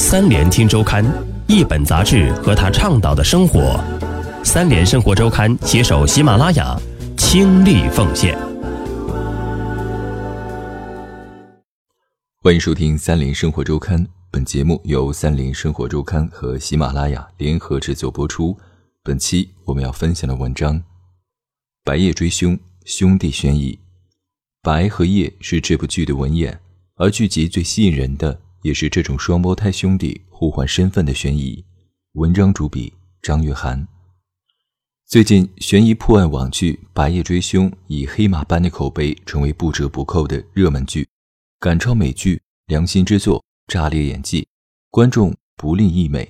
三联听周刊，一本杂志和他倡导的生活。三联生活周刊携手喜马拉雅，倾力奉献。欢迎收听三联生活周刊，本节目由三联生活周刊和喜马拉雅联合制作播出。本期我们要分享的文章《白夜追凶，兄弟悬疑》。白和夜是这部剧的文眼，而剧集最吸引人的也是这种双胞胎兄弟互换身份的悬疑。文章主笔张月涵。最近悬疑破案网剧《白夜追凶》以黑马般的口碑成为不折不扣的热门剧，赶超美剧，良心之作，炸裂演技，观众不吝溢美。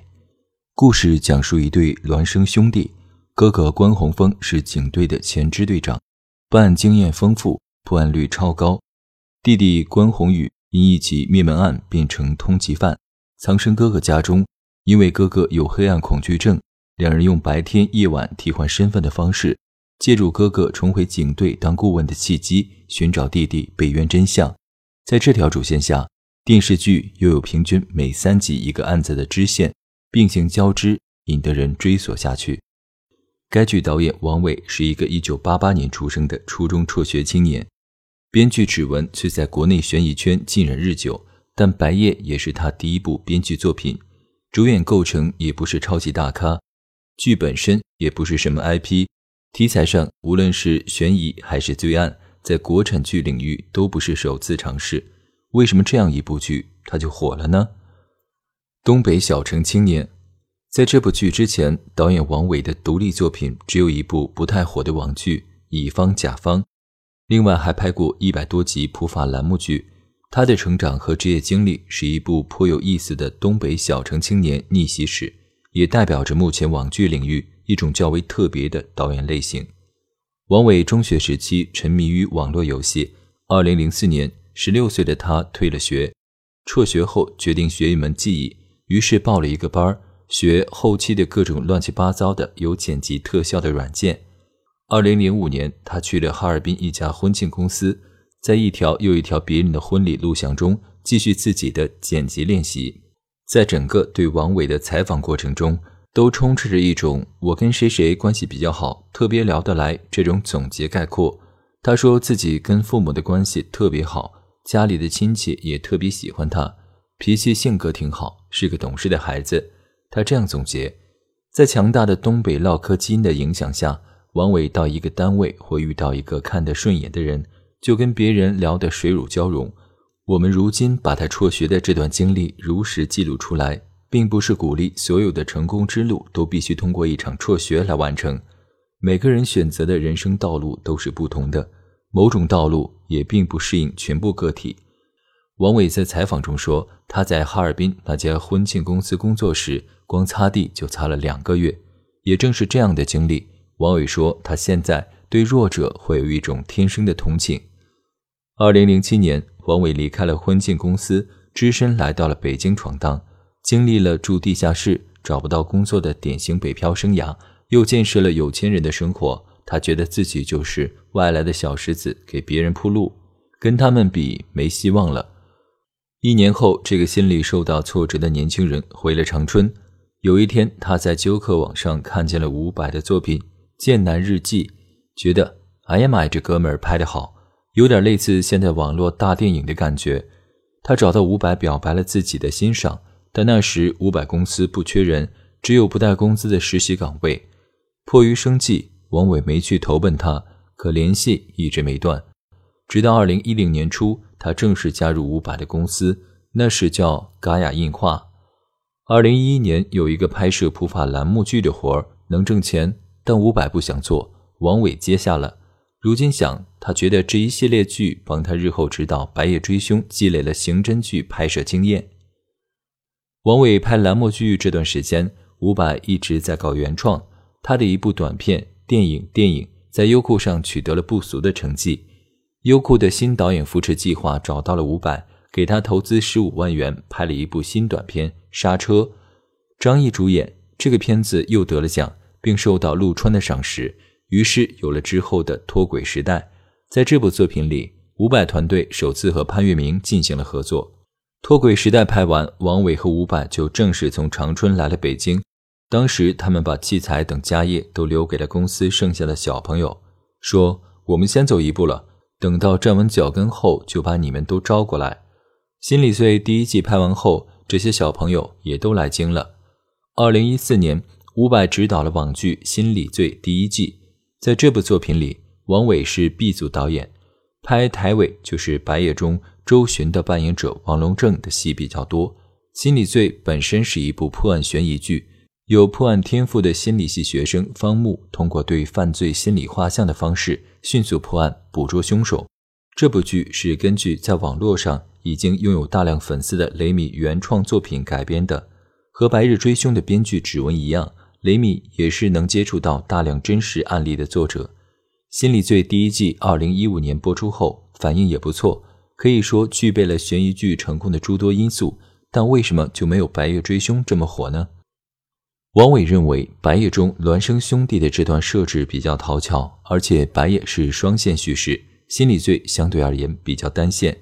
故事讲述一对孪生兄弟，哥哥关宏峰是警队的前支队长，办案经验丰富。破案率超高，弟弟关宏宇因一起灭门案变成通缉犯，藏身哥哥家中。因为哥哥有黑暗恐惧症，两人用白天夜晚替换身份的方式，借助哥哥重回警队当顾问的契机，寻找弟弟被冤真相。在这条主线下，电视剧又有平均每三集一个案子的支线，并行交织，引得人追索下去。该剧导演王伟是一个1988年出生的初中辍学青年。编剧指纹却在国内悬疑圈浸染日久，但《白夜》也是他第一部编剧作品，主演构成也不是超级大咖，剧本身也不是什么 IP，题材上无论是悬疑还是罪案，在国产剧领域都不是首次尝试。为什么这样一部剧他就火了呢？东北小城青年，在这部剧之前，导演王伟的独立作品只有一部不太火的网剧《乙方甲方》。另外还拍过一百多集普法栏目剧，他的成长和职业经历是一部颇有意思的东北小城青年逆袭史，也代表着目前网剧领域一种较为特别的导演类型。王伟中学时期沉迷于网络游戏，二零零四年，十六岁的他退了学，辍学后决定学一门技艺，于是报了一个班儿学后期的各种乱七八糟的有剪辑特效的软件。二零零五年，他去了哈尔滨一家婚庆公司，在一条又一条别人的婚礼录像中继续自己的剪辑练习。在整个对王伟的采访过程中，都充斥着一种“我跟谁谁关系比较好，特别聊得来”这种总结概括。他说自己跟父母的关系特别好，家里的亲戚也特别喜欢他，脾气性格挺好，是个懂事的孩子。他这样总结：在强大的东北唠嗑基因的影响下。王伟到一个单位会遇到一个看得顺眼的人，就跟别人聊得水乳交融。我们如今把他辍学的这段经历如实记录出来，并不是鼓励所有的成功之路都必须通过一场辍学来完成。每个人选择的人生道路都是不同的，某种道路也并不适应全部个体。王伟在采访中说，他在哈尔滨那家婚庆公司工作时，光擦地就擦了两个月。也正是这样的经历。王伟说：“他现在对弱者会有一种天生的同情。”二零零七年，王伟离开了婚庆公司，只身来到了北京闯荡，经历了住地下室、找不到工作的典型北漂生涯，又见识了有钱人的生活。他觉得自己就是外来的小石子，给别人铺路，跟他们比没希望了。一年后，这个心理受到挫折的年轻人回了长春。有一天，他在纠客网上看见了伍佰的作品。《剑南日记》觉得，哎呀妈呀，这哥们儿拍得好，有点类似现在网络大电影的感觉。他找到伍佰表白了自己的欣赏，但那时伍佰公司不缺人，只有不带工资的实习岗位。迫于生计，王伟没去投奔他，可联系一直没断。直到二零一零年初，他正式加入伍佰的公司，那是叫嘎雅印画。二零一一年有一个拍摄普法栏目剧的活儿，能挣钱。但伍佰不想做，王伟接下了。如今想，他觉得这一系列剧帮他日后指导《白夜追凶》积累了刑侦剧拍摄经验。王伟拍栏目剧这段时间，伍佰一直在搞原创。他的一部短片、电影、电影在优酷上取得了不俗的成绩。优酷的新导演扶持计划找到了伍佰，给他投资十五万元，拍了一部新短片《刹车》，张译主演。这个片子又得了奖。并受到陆川的赏识，于是有了之后的脱轨时代。在这部作品里，伍佰团队首次和潘粤明进行了合作。脱轨时代拍完，王伟和伍佰就正式从长春来了北京。当时他们把器材等家业都留给了公司剩下的小朋友，说：“我们先走一步了，等到站稳脚跟后，就把你们都招过来。”心理罪第一季拍完后，这些小朋友也都来京了。二零一四年，伍佰执导了网剧《心理罪》第一季，在这部作品里，王伟是 B 组导演，拍台尾就是白夜中周巡的扮演者王龙正的戏比较多。《心理罪》本身是一部破案悬疑剧，有破案天赋的心理系学生方木通过对犯罪心理画像的方式迅速破案，捕捉凶手。这部剧是根据在网络上已经拥有大量粉丝的雷米原创作品改编的。和《白日追凶》的编剧指纹一样，雷米也是能接触到大量真实案例的作者。《心理罪》第一季二零一五年播出后，反应也不错，可以说具备了悬疑剧成功的诸多因素。但为什么就没有《白夜追凶》这么火呢？王伟认为，《白夜》中孪生兄弟的这段设置比较讨巧，而且《白夜》是双线叙事，《心理罪》相对而言比较单线，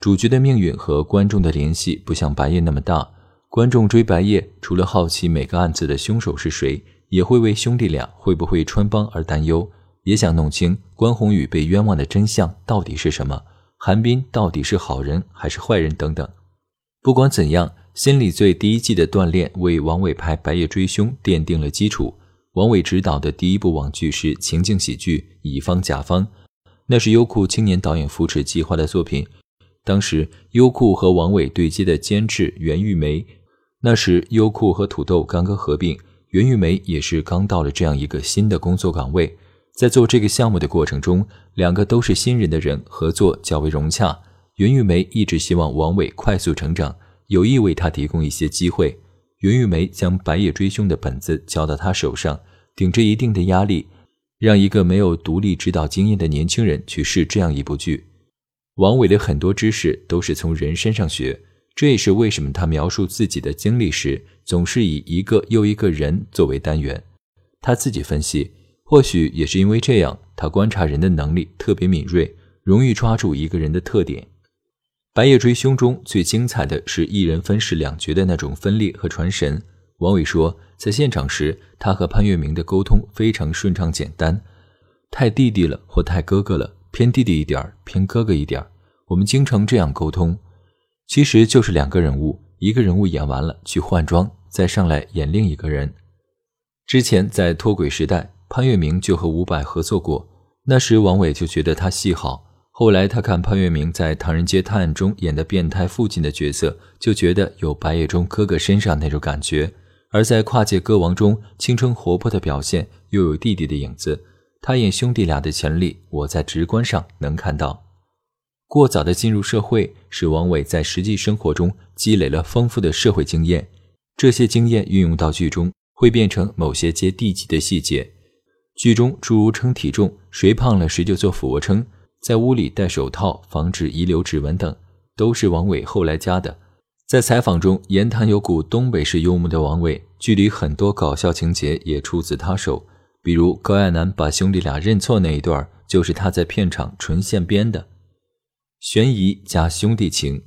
主角的命运和观众的联系不像《白夜》那么大。观众追白夜，除了好奇每个案子的凶手是谁，也会为兄弟俩会不会穿帮而担忧，也想弄清关宏宇被冤枉的真相到底是什么，韩冰到底是好人还是坏人等等。不管怎样，《心理罪》第一季的锻炼为王伟拍《白夜追凶》奠定了基础。王伟执导的第一部网剧是情景喜剧《乙方甲方》，那是优酷青年导演扶持计划的作品。当时优酷和王伟对接的监制袁玉梅。那时，优酷和土豆刚刚合并，袁玉梅也是刚到了这样一个新的工作岗位。在做这个项目的过程中，两个都是新人的人合作较为融洽。袁玉梅一直希望王伟快速成长，有意为他提供一些机会。袁玉梅将《白夜追凶》的本子交到他手上，顶着一定的压力，让一个没有独立指导经验的年轻人去试这样一部剧。王伟的很多知识都是从人身上学。这也是为什么他描述自己的经历时，总是以一个又一个人作为单元。他自己分析，或许也是因为这样，他观察人的能力特别敏锐，容易抓住一个人的特点。《白夜追凶》中最精彩的是一人分饰两角的那种分裂和传神。王伟说，在现场时，他和潘粤明的沟通非常顺畅简单，太弟弟了或太哥哥了，偏弟弟一点偏哥哥一点我们经常这样沟通。其实就是两个人物，一个人物演完了去换装，再上来演另一个人。之前在脱轨时代，潘粤明就和伍佰合作过，那时王伟就觉得他戏好。后来他看潘粤明在《唐人街探案》中演的变态父亲的角色，就觉得有白夜中哥哥身上那种感觉。而在《跨界歌王》中，青春活泼的表现又有弟弟的影子，他演兄弟俩的潜力，我在直观上能看到。过早的进入社会，使王伟在实际生活中积累了丰富的社会经验。这些经验运用到剧中，会变成某些接地气的细节。剧中诸如称体重，谁胖了谁就做俯卧撑，在屋里戴手套防止遗留指纹等，都是王伟后来加的。在采访中，言谈有股东北式幽默的王伟，剧里很多搞笑情节也出自他手。比如高亚楠把兄弟俩认错那一段，就是他在片场纯现编的。悬疑加兄弟情，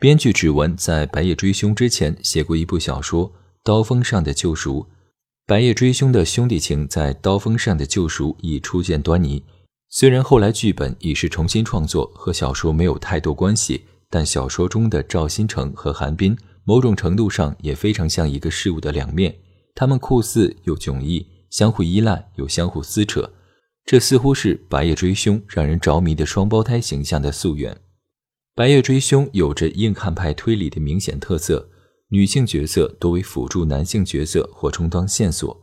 编剧指纹在《白夜追凶》之前写过一部小说《刀锋上的救赎》，《白夜追凶》的兄弟情在《刀锋上的救赎》已初见端倪。虽然后来剧本已是重新创作，和小说没有太多关系，但小说中的赵新成和韩冰，某种程度上也非常像一个事物的两面，他们酷似又迥异，相互依赖又相互撕扯。这似乎是《白夜追凶》让人着迷的双胞胎形象的溯源。《白夜追凶》有着硬汉派推理的明显特色，女性角色多为辅助男性角色或充当线索，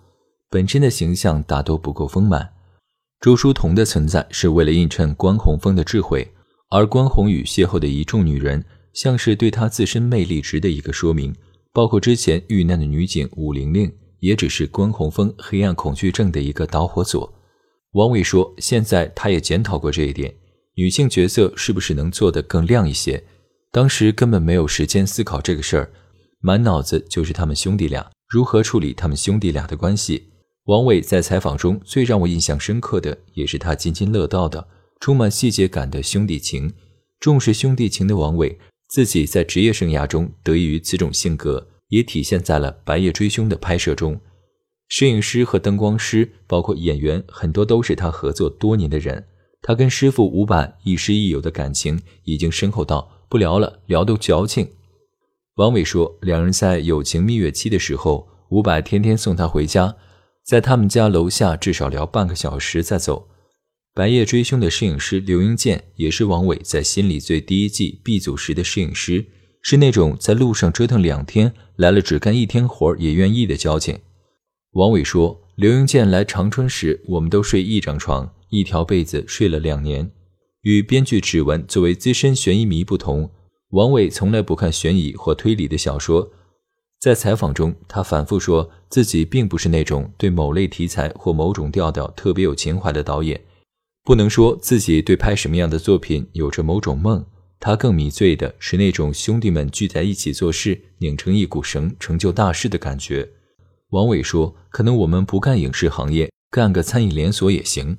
本身的形象大多不够丰满。周淑彤的存在是为了映衬关宏峰的智慧，而关宏宇邂逅的一众女人，像是对他自身魅力值的一个说明。包括之前遇难的女警武玲玲，也只是关宏峰黑暗恐惧症的一个导火索。王伟说：“现在他也检讨过这一点，女性角色是不是能做得更亮一些？当时根本没有时间思考这个事儿，满脑子就是他们兄弟俩如何处理他们兄弟俩的关系。”王伟在采访中最让我印象深刻的，也是他津津乐道的、充满细节感的兄弟情。重视兄弟情的王伟，自己在职业生涯中得益于此种性格，也体现在了《白夜追凶》的拍摄中。摄影师和灯光师，包括演员，很多都是他合作多年的人。他跟师傅伍佰亦师亦友的感情已经深厚到不聊了，聊都矫情。王伟说，两人在友情蜜月期的时候，伍佰天天送他回家，在他们家楼下至少聊半个小时再走。白夜追凶的摄影师刘英健也是王伟在《心理罪》第一季 B 组时的摄影师，是那种在路上折腾两天来了只干一天活也愿意的交情。王伟说，刘英健来长春时，我们都睡一张床。一条被子睡了两年，与编剧指纹作为资深悬疑迷不同，王伟从来不看悬疑或推理的小说。在采访中，他反复说自己并不是那种对某类题材或某种调调特别有情怀的导演，不能说自己对拍什么样的作品有着某种梦。他更迷醉的是那种兄弟们聚在一起做事，拧成一股绳，成就大事的感觉。王伟说：“可能我们不干影视行业，干个餐饮连锁也行。”